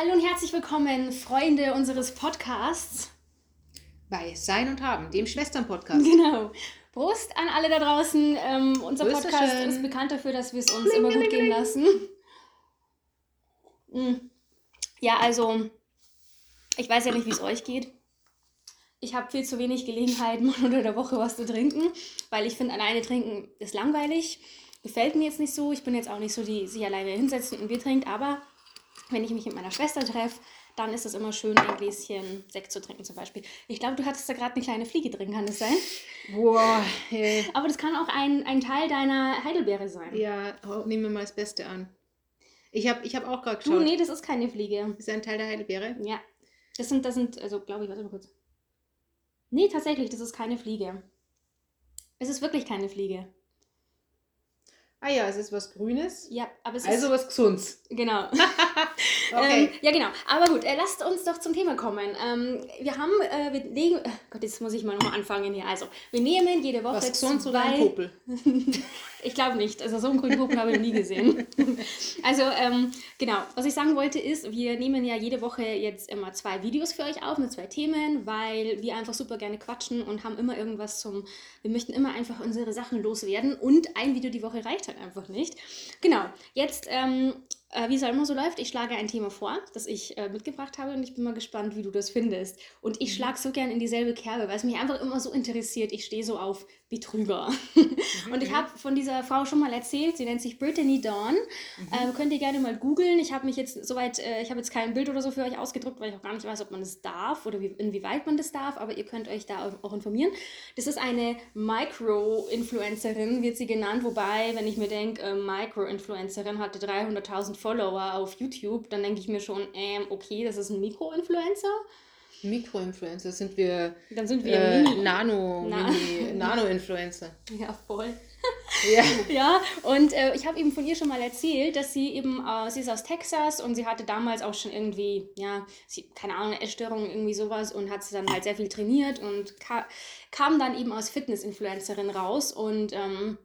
Hallo und herzlich willkommen, Freunde unseres Podcasts. Bei Sein und Haben, dem Schwestern-Podcast. Genau. Prost an alle da draußen. Ähm, unser Grüße Podcast schön. ist bekannt dafür, dass wir es uns immer gut gehen lassen. Mm. Ja, also, ich weiß ja nicht, wie es euch geht. Ich habe viel zu wenig Gelegenheit, mal unter der Woche was zu trinken, weil ich finde, alleine trinken ist langweilig. Gefällt mir jetzt nicht so. Ich bin jetzt auch nicht so, die sich alleine hinsetzt und ein Bier trinkt, aber wenn ich mich mit meiner Schwester treffe, dann ist es immer schön, ein Gläschen Sekt zu trinken zum Beispiel. Ich glaube, du hattest da gerade eine kleine Fliege drin, kann das sein? Boah, äh, Aber das kann auch ein, ein Teil deiner Heidelbeere sein. ja, oh, nehmen wir mal das Beste an. Ich habe ich hab auch gerade Du, geschaut. nee, das ist keine Fliege. Ist ein Teil der Heidelbeere? Ja. Das sind, das sind, also glaube ich, warte mal kurz. Nee, tatsächlich, das ist keine Fliege. Es ist wirklich keine Fliege. Ah ja, es ist was Grünes. Ja, aber es Also was Gesundes. ist. Genau. Okay. Ähm, ja, genau. Aber gut, äh, lasst uns doch zum Thema kommen. Ähm, wir haben, äh, wir legen, äh, Gott, jetzt muss ich mal nochmal anfangen hier. Also, wir nehmen jede Woche was Gesundes oder ein Popel? Ich glaube nicht. Also so einen grünen Popel habe ich noch nie gesehen. Also ähm, genau, was ich sagen wollte ist, wir nehmen ja jede Woche jetzt immer zwei Videos für euch auf mit zwei Themen, weil wir einfach super gerne quatschen und haben immer irgendwas zum, wir möchten immer einfach unsere Sachen loswerden und ein Video die Woche reicht halt einfach nicht. Genau, jetzt, ähm, äh, wie es halt immer so läuft, ich schlage ein Thema vor, das ich äh, mitgebracht habe und ich bin mal gespannt, wie du das findest. Und ich schlage so gern in dieselbe Kerbe, weil es mich einfach immer so interessiert. Ich stehe so auf Betrüger. Und ich habe von dieser Frau schon mal erzählt, sie nennt sich Brittany Dawn. Ähm, könnt ihr gerne mal googeln. Ich habe mich jetzt soweit, äh, ich habe jetzt kein Bild oder so für euch ausgedruckt, weil ich auch gar nicht weiß, ob man das darf oder wie, inwieweit man das darf, aber ihr könnt euch da auch, auch informieren. Das ist eine Micro-Influencerin, wird sie genannt, wobei, wenn ich mir denke, äh, Micro-Influencerin hatte 300.000 Follower auf YouTube, dann denke ich mir schon, ähm, okay, das ist ein Mikro-Influencer. Mikroinfluencer sind wir Dann sind wir äh. Nano, Na- Mini, Nano-Influencer. Ja, voll. Ja. Ja, und äh, ich habe eben von ihr schon mal erzählt, dass sie eben, äh, sie ist aus Texas und sie hatte damals auch schon irgendwie, ja, sie, keine Ahnung, eine Essstörung, irgendwie sowas und hat sie dann halt sehr viel trainiert und ka kam dann eben als Fitness-Influencerin raus und ähm,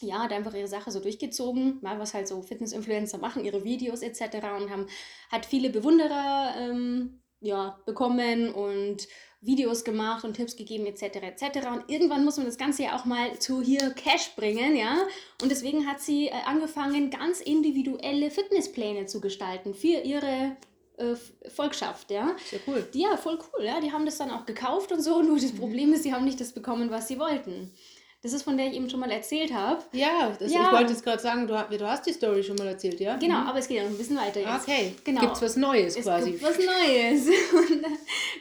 ja, hat einfach ihre Sache so durchgezogen, mal was halt so Fitness-Influencer machen, ihre Videos etc. und haben, hat viele Bewunderer ähm, ja, bekommen und Videos gemacht und Tipps gegeben etc. etc. Und irgendwann muss man das Ganze ja auch mal zu hier Cash bringen, ja. Und deswegen hat sie äh, angefangen, ganz individuelle Fitnesspläne zu gestalten für ihre äh, Volkschaft, ja. Sehr cool. Ja, voll cool, ja. Die haben das dann auch gekauft und so. Nur das Problem ist, sie haben nicht das bekommen, was sie wollten. Das ist von der ich eben schon mal erzählt habe. Ja, das, Ja. ich wollte jetzt gerade sagen, du, du hast die Story schon mal erzählt, ja? Genau, Mhm. aber es geht ja noch ein bisschen weiter jetzt. Okay, Genau. gibt's was Neues Es quasi. gibt was Neues. Und,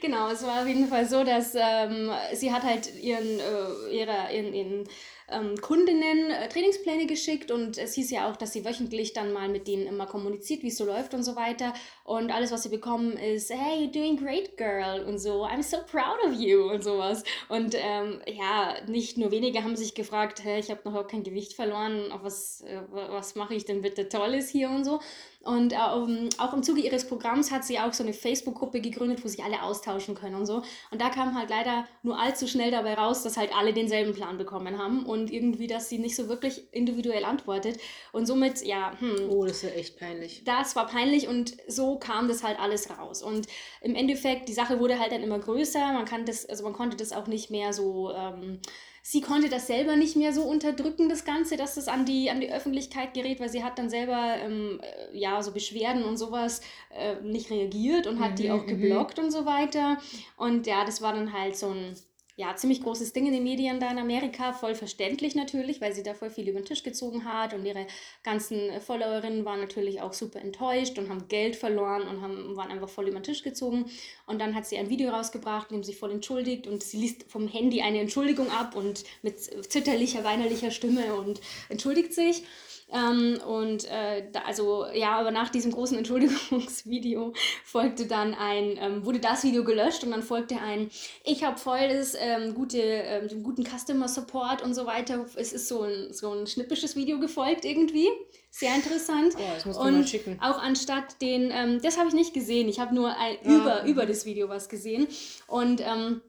genau, es war auf jeden Fall so, dass ähm, sie hat halt ihren, äh, ihre, ihren, ihren ähm, Kundinnen äh, Trainingspläne geschickt und es hieß ja auch, dass sie wöchentlich dann mal mit denen immer kommuniziert, wie es so läuft und so weiter. Und alles, was sie bekommen, ist, hey, you're doing great, girl und so, I'm so proud of you und sowas. Und ähm, ja, nicht nur wenige haben sich gefragt, hey, ich habe noch überhaupt kein Gewicht verloren, auf was, äh, was mache ich denn bitte Tolles hier und so. Und ähm, auch im Zuge ihres Programms hat sie auch so eine Facebook-Gruppe gegründet, wo sich alle austauschen können und so. Und da kam halt leider nur allzu schnell dabei raus, dass halt alle denselben Plan bekommen haben und irgendwie, dass sie nicht so wirklich individuell antwortet. Und somit, ja, hm, Oh, das ist ja echt peinlich. das war peinlich und so kam das halt alles raus. Und im Endeffekt, die Sache wurde halt dann immer größer. Man kann das, also man konnte das auch nicht mehr so, ähm, sie konnte das selber nicht mehr so unterdrücken, das Ganze, dass das an die, an die Öffentlichkeit gerät, weil sie hat dann selber, ähm, äh, ja, so Beschwerden und sowas äh, nicht reagiert und hat die Mhm, auch mhm. geblockt und so weiter. Und ja, das war dann halt so ein ja, ziemlich großes Ding in den Medien da in Amerika, voll verständlich natürlich, weil sie da voll viel über den Tisch gezogen hat und ihre ganzen äh, Followerinnen waren natürlich auch super enttäuscht und haben Geld verloren und haben, waren einfach voll über den Tisch gezogen. Und dann hat sie ein Video rausgebracht, in dem sie voll entschuldigt und sie liest vom Handy eine Entschuldigung ab und mit zitterlicher, weinerlicher Stimme und entschuldigt sich. Ähm, und äh, da, also ja, aber nach diesem großen Entschuldigungsvideo folgte dann ein, ähm, wurde das Video gelöscht und dann folgte ein, ich habe voll das ähm, gute, ähm, guten Customer Support und so weiter. Es ist so ein, so ein schnippisches Video gefolgt irgendwie. Sehr interessant. Oh, das mal Und schicken. auch anstatt den, ähm, das habe ich nicht gesehen. Ich habe nur ein, Ja. über, über das Video was gesehen. Und ähm,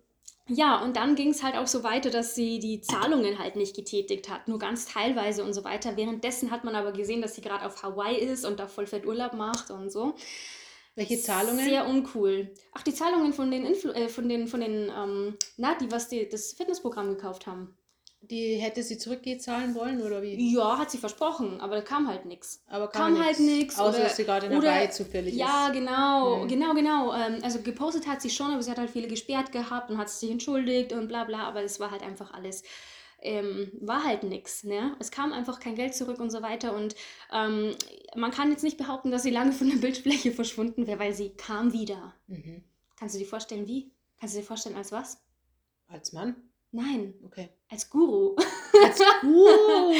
ja, und dann ging es halt auch so weiter, dass sie die Zahlungen halt nicht getätigt hat, nur ganz teilweise und so weiter. Währenddessen hat man aber gesehen, dass sie gerade auf Hawaii ist und da voll fett Urlaub macht und so. Welche Zahlungen? Sehr uncool. Ach, die Zahlungen von den, Influ äh, von den, von den ähm, na, die, was die das Fitnessprogramm gekauft haben. Die hätte sie zurückgezahlen wollen oder wie? Ja, hat sie versprochen, aber da kam halt nichts. Aber Kam halt nix, Außer, oder- dass sie gerade in der Reihe zufällig Ja, ist. genau, Mhm. genau, genau. Ähm, also gepostet hat sie schon, aber sie hat halt viele gesperrt gehabt und hat sich entschuldigt und bla bla, aber es war halt einfach alles, ähm, war halt nix, ne? Es kam einfach kein Geld zurück und so weiter und ähm, man kann jetzt nicht behaupten, dass sie lange von der Bildfläche verschwunden wäre, weil sie kam wieder. Mhm. Kannst du dir vorstellen, wie? Kannst du dir vorstellen, als was? Als Mann? Nein, Okay. als Guru. Als uh,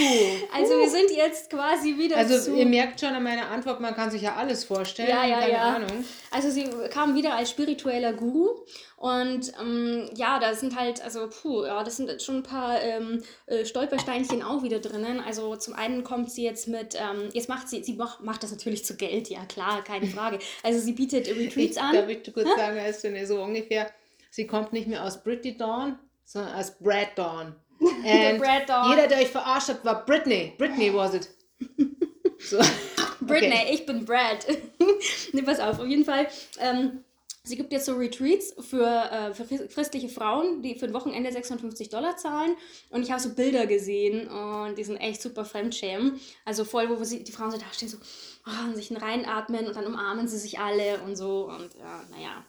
Also wir sind jetzt quasi wieder Also ihr merkt schon an meiner Antwort, man kann sich ja alles vorstellen. Ja, ja, keine ja. Ahnung. Also sie kam wieder als spiritueller Guru und ähm, ja, da sind halt, also puh, ja, das sind jetzt schon ein paar ähm, äh, Stolpersteinchen auch wieder drinnen. Also zum einen kommt sie jetzt mit, ähm, jetzt macht sie, sie macht, macht das natürlich zu Geld, ja klar, keine Frage. Also sie bietet Retreats Ich, an. darf ich kurz sagen, weißt du, ne, so ungefähr, sie kommt nicht mehr aus Britney Dawn, sondern aus Brad Dawn. Und Brad Dawn. Jeder, der euch verarscht hat, war Britney. Britney was it. So. Britney, Okay. ich bin Brad. ne, pass auf, auf jeden Fall. Ähm, sie gibt jetzt so Retreats für, äh, für chris- christliche Frauen, die für ein Wochenende 650 Dollar zahlen. Und ich habe so Bilder gesehen und die sind echt super fremdschämen. Also voll, wo sie, die Frauen so da stehen, so oh, und sich reinatmen und dann umarmen sie sich alle und so. Und ja, naja,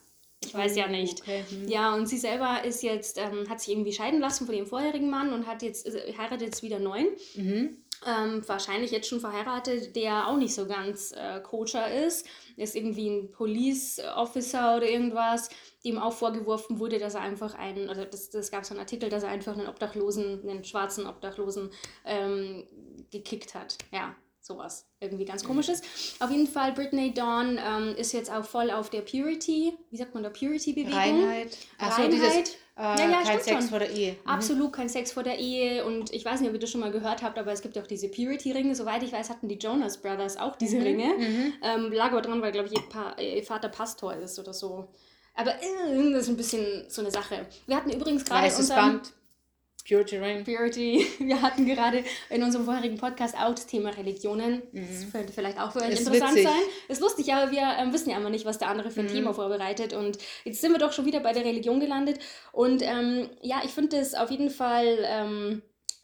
ich weiß ja nicht. Okay. hm. Ja, und sie selber ist jetzt, ähm, hat sich irgendwie scheiden lassen von ihrem vorherigen Mann und hat jetzt, äh, heiratet jetzt wieder neun. Mhm. Ähm, wahrscheinlich jetzt schon verheiratet, der auch nicht so ganz äh, koscher ist. Ist irgendwie ein Police Officer oder irgendwas, dem auch vorgeworfen wurde, dass er einfach einen, oder das, das gab so einen Artikel, dass er einfach einen Obdachlosen, einen schwarzen Obdachlosen ähm, gekickt hat. Ja, sowas. Irgendwie ganz komisches. Auf jeden Fall, Britney Dawn ähm, ist jetzt auch voll auf der Purity, wie sagt man da, Purity-Bewegung. Reinheit. Achso, Reinheit. dieses äh, Ja, ja, kein Sex schon. vor der Ehe. Mhm. Absolut kein Sex vor der Ehe und ich weiß nicht, ob ihr das schon mal gehört habt, aber es gibt ja auch diese Purity-Ringe. Soweit ich weiß, hatten die Jonas Brothers auch diese Ringe. Mhm. Ähm, lag aber dran, weil, glaube ich, ihr, pa ihr Vater Pastor ist oder so. Aber äh, das ist ein bisschen so eine Sache. Wir hatten übrigens gerade Weißes Band. Purity Ring. Purity, wir hatten gerade in unserem vorherigen Podcast auch das Thema Religionen. Das könnte vielleicht auch für euch Mhm. Ist interessant witzig. sein. Ist lustig, aber wir ähm, wissen ja immer nicht, was der andere für ein Mhm. Thema vorbereitet. Und jetzt sind wir doch schon wieder bei der Religion gelandet. Und ähm, ja, ich finde es auf jeden Fall ähm,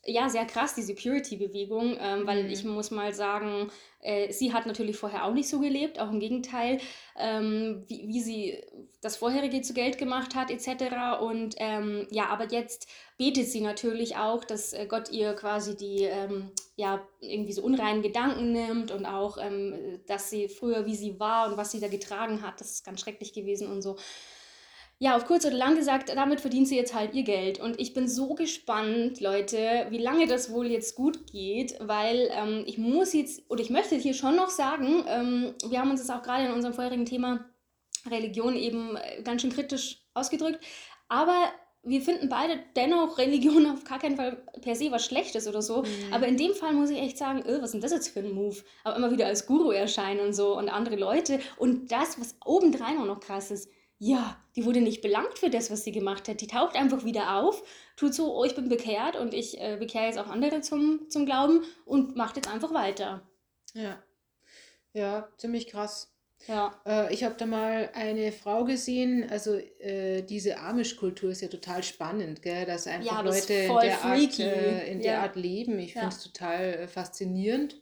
ja, sehr krass, diese Purity-Bewegung, ähm, weil Mhm. ich muss mal sagen, äh, sie hat natürlich vorher auch nicht so gelebt, auch im Gegenteil, ähm, wie, wie sie das vorherige zu Geld gemacht hat, etc. Und ähm, ja, aber jetzt betet sie natürlich auch, dass äh, Gott ihr quasi die, ähm, ja, irgendwie so unreinen Gedanken nimmt und auch, ähm, dass sie früher, wie sie war und was sie da getragen hat, das ist ganz schrecklich gewesen und so. Ja, auf kurz oder lang gesagt, damit verdient sie jetzt halt ihr Geld. Und ich bin so gespannt, Leute, wie lange das wohl jetzt gut geht, weil ähm, ich muss jetzt, oder ich möchte hier schon noch sagen, ähm, wir haben uns das auch gerade in unserem vorherigen Thema Religion eben äh, ganz schön kritisch ausgedrückt, aber wir finden beide dennoch Religion auf gar keinen Fall per se was Schlechtes oder so. Mhm. Aber in dem Fall muss ich echt sagen, äh, was ist denn das jetzt für ein Move? Aber immer wieder als Guru erscheinen und so und andere Leute. Und das, was obendrein auch noch krass ist, ja, die wurde nicht belangt für das, was sie gemacht hat. Die taucht einfach wieder auf, tut so, oh, ich bin bekehrt und ich äh, bekehre jetzt auch andere zum, zum Glauben und macht jetzt einfach weiter. Ja. Ja, ziemlich krass. Ja. Äh, ich habe da mal eine Frau gesehen, also äh, diese Amish-Kultur ist ja total spannend, gell? dass einfach Ja, Leute in der, Art, äh, in der Ja. Art leben. Ich finde es total äh, faszinierend.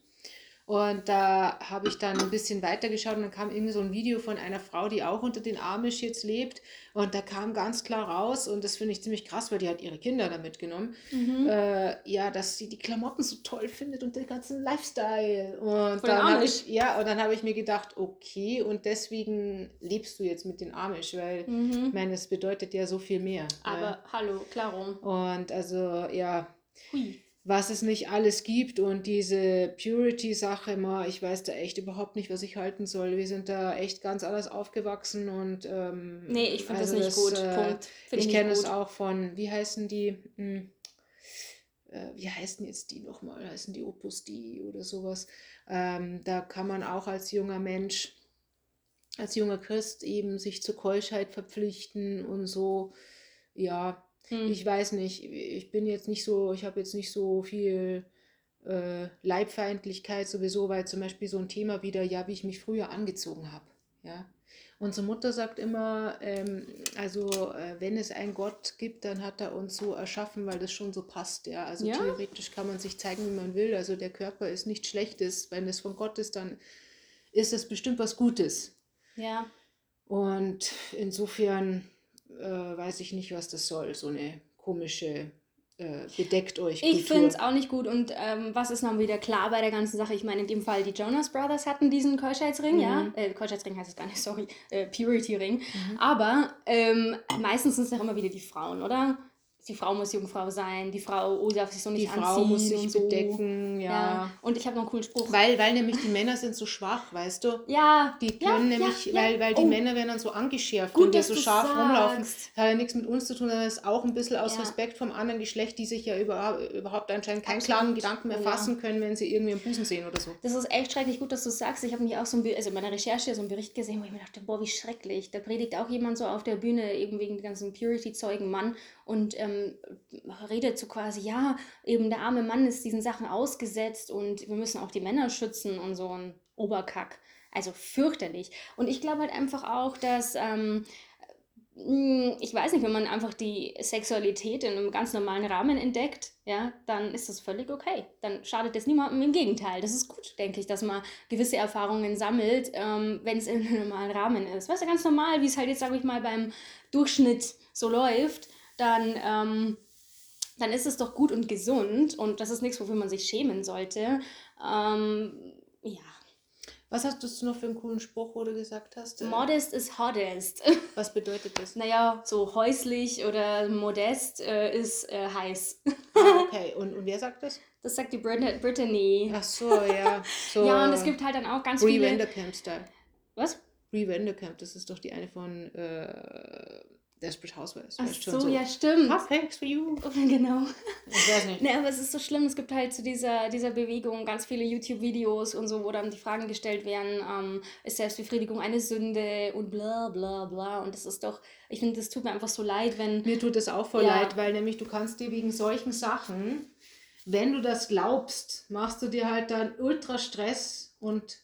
Und da habe ich dann ein bisschen weitergeschaut und dann kam irgendwie so ein Video von einer Frau, die auch unter den Amish jetzt lebt. Und da kam ganz klar raus, und das finde ich ziemlich krass, weil die hat ihre Kinder da mitgenommen, Mhm. äh, ja, dass sie die Klamotten so toll findet und den ganzen Lifestyle. Und Von dann habe ich, ja, und dann habe ich mir gedacht, okay, und deswegen lebst du jetzt mit den Amish, weil ich Mhm. meine, es bedeutet ja so viel mehr. Aber hallo, klaro. ja. Und also, ja, Hui. Was es nicht alles gibt und diese Purity-Sache, ma, ich weiß da echt überhaupt nicht, was ich halten soll. Wir sind da echt ganz anders aufgewachsen und ähm, Nee, ich finde also das nicht gut. äh, Punkt. Find ich nicht kenne es auch von, wie heißen die? Hm, äh, wie heißen jetzt die nochmal? Heißen die Opus Dei oder sowas? Ähm, da kann man auch als junger Mensch, als junger Christ eben sich zur Keuschheit verpflichten und so. Ja, Hm. ich weiß nicht, ich bin jetzt nicht so, ich habe jetzt nicht so viel äh, Leibfeindlichkeit sowieso, weil zum Beispiel so ein Thema wieder, ja, wie ich mich früher angezogen habe. Ja. Unsere Mutter sagt immer, ähm, also äh, wenn es einen Gott gibt, dann hat er uns so erschaffen, weil das schon so passt. Ja, also Ja? theoretisch kann man sich zeigen, wie man will. Also der Körper ist nichts Schlechtes. Wenn es von Gott ist, dann ist es bestimmt was Gutes. Ja. Und insofern äh, weiß ich nicht, was das soll, so eine komische äh, bedeckt euch Ich Kultur. finde es auch nicht gut. Und ähm, was ist noch wieder klar bei der ganzen Sache? Ich meine, in dem Fall, die Jonas Brothers hatten diesen Keuschheitsring, ja. Mhm. Äh, Keuschheitsring heißt es gar nicht, sorry. Äh, Purity-Ring. Aber ähm, meistens sind es doch immer wieder die Frauen, oder? Die Frau muss Jungfrau sein, die Frau oh, darf sich so nicht Die anziehen. Frau muss sich so. bedecken, ja. Und ich habe noch einen coolen Spruch. Weil, weil nämlich die Männer sind so schwach, weißt du? ja, Die ja, können ja, nämlich, ja. weil, weil die Oh, Männer werden dann so angeschärft Gut, und die so scharf rumlaufen. sagst. Hat ja nichts mit uns zu tun, sondern ist auch ein bisschen aus Ja. Respekt vom anderen Geschlecht, die sich ja über, überhaupt anscheinend keinen Absolut. klaren Gedanken mehr Oh ja. fassen können, wenn sie irgendwie einen Busen sehen oder so. Das ist echt schrecklich gut, dass du sagst. Ich habe mich auch so ein also in meiner Recherche so einen Bericht gesehen, wo ich mir dachte, boah, wie schrecklich. Da predigt auch jemand so auf der Bühne, eben wegen den ganzen Purity-Zeugen Mann und ähm, redet so quasi, ja, eben der arme Mann ist diesen Sachen ausgesetzt und wir müssen auch die Männer schützen und so ein Oberkack. Also fürchterlich. Und ich glaube halt einfach auch, dass ähm, mh, ich weiß nicht, wenn man einfach die Sexualität in einem ganz normalen Rahmen entdeckt, ja, dann ist das völlig okay. Dann schadet es niemandem. Im Gegenteil, das ist gut, denke ich, dass man gewisse Erfahrungen sammelt, ähm, wenn es in einem normalen Rahmen ist. Weißt du, ganz normal, wie es halt jetzt, sage ich mal, beim Durchschnitt so läuft, dann, ähm, dann ist es doch gut und gesund und das ist nichts, wofür man sich schämen sollte. Ähm, ja, Was hast du noch für einen coolen Spruch, wo du gesagt hast? Äh, modest is hottest. Was bedeutet das? Naja, so häuslich oder modest äh, ist äh, heiß. Ah, okay, und, und wer sagt das? Das sagt die Brit Brittany. Ach so, ja. So, ja, und es gibt halt dann auch ganz Brie viele. Vanderkamp-Style. Was? Brie Vanderkamp, das ist doch die eine von äh, Desperate Housewives. Ach so, so. ja, stimmt. Cakes for you. genau. Ich weiß nicht. Ne, aber es ist so schlimm, es gibt halt zu dieser, dieser Bewegung ganz viele YouTube-Videos und so, wo dann die Fragen gestellt werden, ähm, ist Selbstbefriedigung eine Sünde und bla bla bla. Und das ist doch, ich finde, das tut mir einfach so leid, wenn. Mir tut es auch voll Ja. leid, weil nämlich du kannst dir wegen solchen Sachen, wenn du das glaubst, machst du dir halt dann ultra Stress und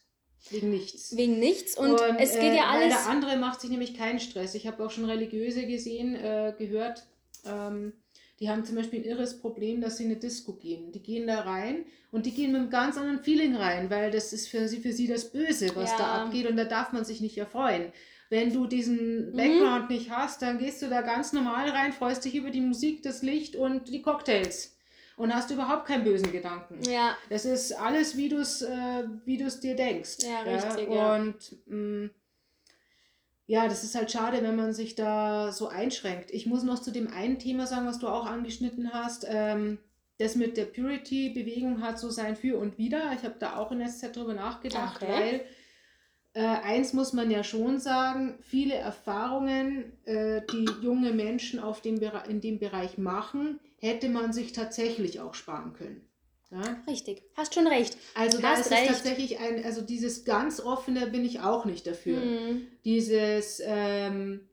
wegen nichts. Wegen nichts und, es geht äh, ja Weil alles. der andere macht sich nämlich keinen Stress. Ich habe auch schon Religiöse gesehen, äh, gehört, ähm, die haben zum Beispiel ein irres Problem, dass sie in eine Disco gehen. Die gehen da rein und die gehen mit einem ganz anderen Feeling rein, weil das ist für sie, für sie das Böse, was Ja. da abgeht und da darf man sich nicht erfreuen. Wenn du diesen Mhm. Background nicht hast, dann gehst du da ganz normal rein, freust dich über die Musik, das Licht und die Cocktails und hast überhaupt keinen bösen Gedanken. ja, Das ist alles, wie du es äh, wie du's dir denkst. Ja, richtig, ja. Und mh, ja, das ist halt schade, wenn man sich da so einschränkt. Ich muss noch zu dem einen Thema sagen, was du auch angeschnitten hast. Ähm, das mit der Purity-Bewegung hat so sein Für und Wider. Ich habe da auch in der Zeit drüber nachgedacht, Okay. weil äh, eins muss man ja schon sagen, viele Erfahrungen, äh, die junge Menschen auf dem Bere in dem Bereich machen, hätte man sich tatsächlich auch sparen können. Ja? richtig. Hast schon recht. Also da ist recht. es tatsächlich ein, also dieses ganz offene bin ich auch nicht dafür. Mhm. Dieses, ähm,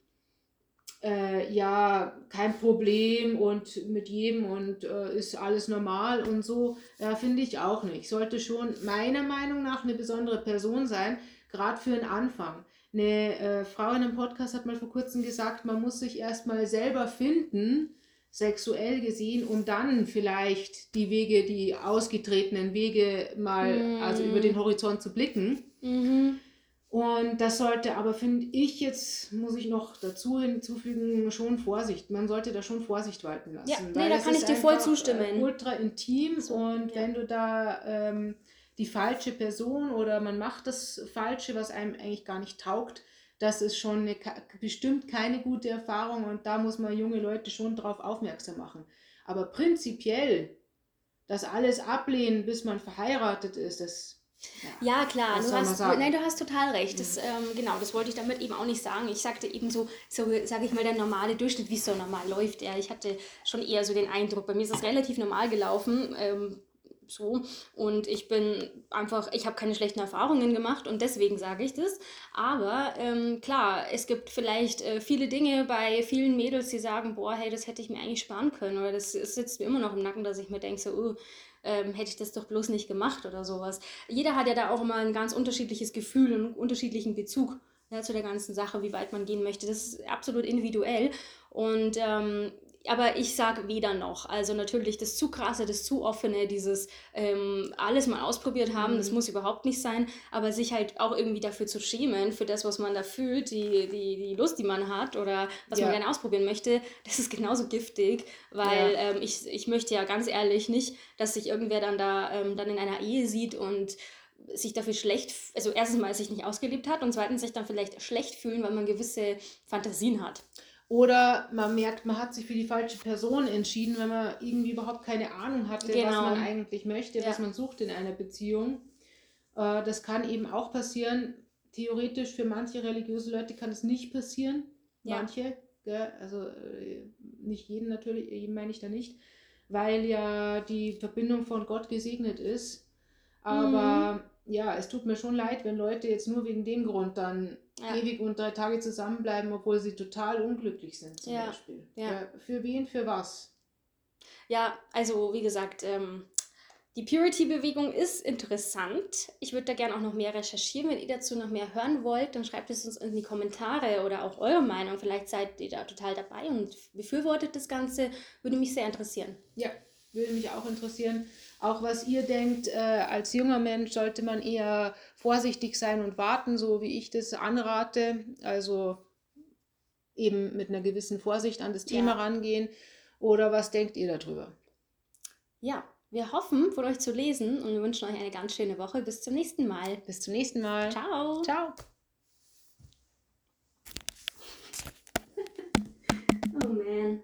äh, ja, kein Problem und mit jedem und äh, ist alles normal und so, äh, finde ich auch nicht. Sollte schon meiner Meinung nach eine besondere Person sein, gerade für den Anfang. Eine äh, Frau in einem Podcast hat mal vor kurzem gesagt, man muss sich erstmal selber finden, sexuell gesehen, um dann vielleicht die Wege, die ausgetretenen Wege mal, Mm. also über den Horizont zu blicken. Mhm. Und das sollte aber, finde ich jetzt, muss ich noch dazu hinzufügen, schon Vorsicht. Man sollte da schon Vorsicht walten lassen. Ja, nee, da kann ich dir voll einfach, zustimmen. Äh, ultra intim So, und ja. wenn du da ähm, die falsche Person oder man macht das Falsche, was einem eigentlich gar nicht taugt, das ist schon eine, bestimmt keine gute Erfahrung und da muss man junge Leute schon drauf aufmerksam machen. Aber prinzipiell das alles ablehnen, bis man verheiratet ist, das Ja, klar, Was du hast, nein, du hast total recht. Das, ähm, genau, das wollte ich damit eben auch nicht sagen. Ich sagte eben so, so sage ich mal, der normale Durchschnitt, wie es so normal läuft. Ja, ich hatte schon eher so den Eindruck, bei mir ist es relativ normal gelaufen. Ähm, so und ich bin einfach, ich habe keine schlechten Erfahrungen gemacht und deswegen sage ich das. Aber ähm, klar, es gibt vielleicht äh, viele Dinge bei vielen Mädels, die sagen, boah, hey, das hätte ich mir eigentlich sparen können oder das, sitzt mir immer noch im Nacken, dass ich mir denke, so, oh, ähm, hätte ich das doch bloß nicht gemacht oder sowas. Jeder hat ja da auch immer ein ganz unterschiedliches Gefühl und einen unterschiedlichen Bezug ja, zu der ganzen Sache, wie weit man gehen möchte. Das ist absolut individuell. Und ähm, aber ich sage weder noch. Also natürlich das zu krasse, das zu offene, dieses ähm, alles mal ausprobiert haben, mhm. das muss überhaupt nicht sein, aber sich halt auch irgendwie dafür zu schämen, für das, was man da fühlt, die, die, die Lust, die man hat oder was ja. man gerne ausprobieren möchte, das ist genauso giftig, weil ja. ähm, ich, ich möchte ja ganz ehrlich nicht, dass sich irgendwer dann da ähm, dann in einer Ehe sieht und sich dafür schlecht, also erstens mal sich nicht ausgelebt hat und zweitens sich dann vielleicht schlecht fühlen, weil man gewisse Fantasien hat. Oder man merkt, man hat sich für die falsche Person entschieden, wenn man irgendwie überhaupt keine Ahnung hatte, genau. was man eigentlich möchte, ja. was man sucht in einer Beziehung. Äh, das kann eben auch passieren. Theoretisch für manche religiöse Leute kann es nicht passieren. Ja. Manche, gell? also äh, nicht jeden natürlich, jeden meine ich da nicht, weil ja die Verbindung von Gott gesegnet ist. Aber mhm ja, es tut mir schon leid, wenn Leute jetzt nur wegen dem Grund dann ja. ewig und drei Tage zusammenbleiben, obwohl sie total unglücklich sind, zum ja. Beispiel. Ja. Für wen, für was? Ja, also wie gesagt, ähm, die Purity-Bewegung ist interessant. Ich würde da gerne auch noch mehr recherchieren. Wenn ihr dazu noch mehr hören wollt, dann schreibt es uns in die Kommentare oder auch eure Meinung. Vielleicht seid ihr da total dabei und befürwortet das Ganze. Würde mich sehr interessieren. Ja, würde mich auch interessieren. Auch was ihr denkt, äh, als junger Mensch sollte man eher vorsichtig sein und warten, so wie ich das anrate. Also eben mit einer gewissen Vorsicht an das Thema ja. rangehen. Oder was denkt ihr darüber? Ja, wir hoffen, von euch zu lesen und wir wünschen euch eine ganz schöne Woche. Bis zum nächsten Mal. Bis zum nächsten Mal. Ciao. Ciao. oh man.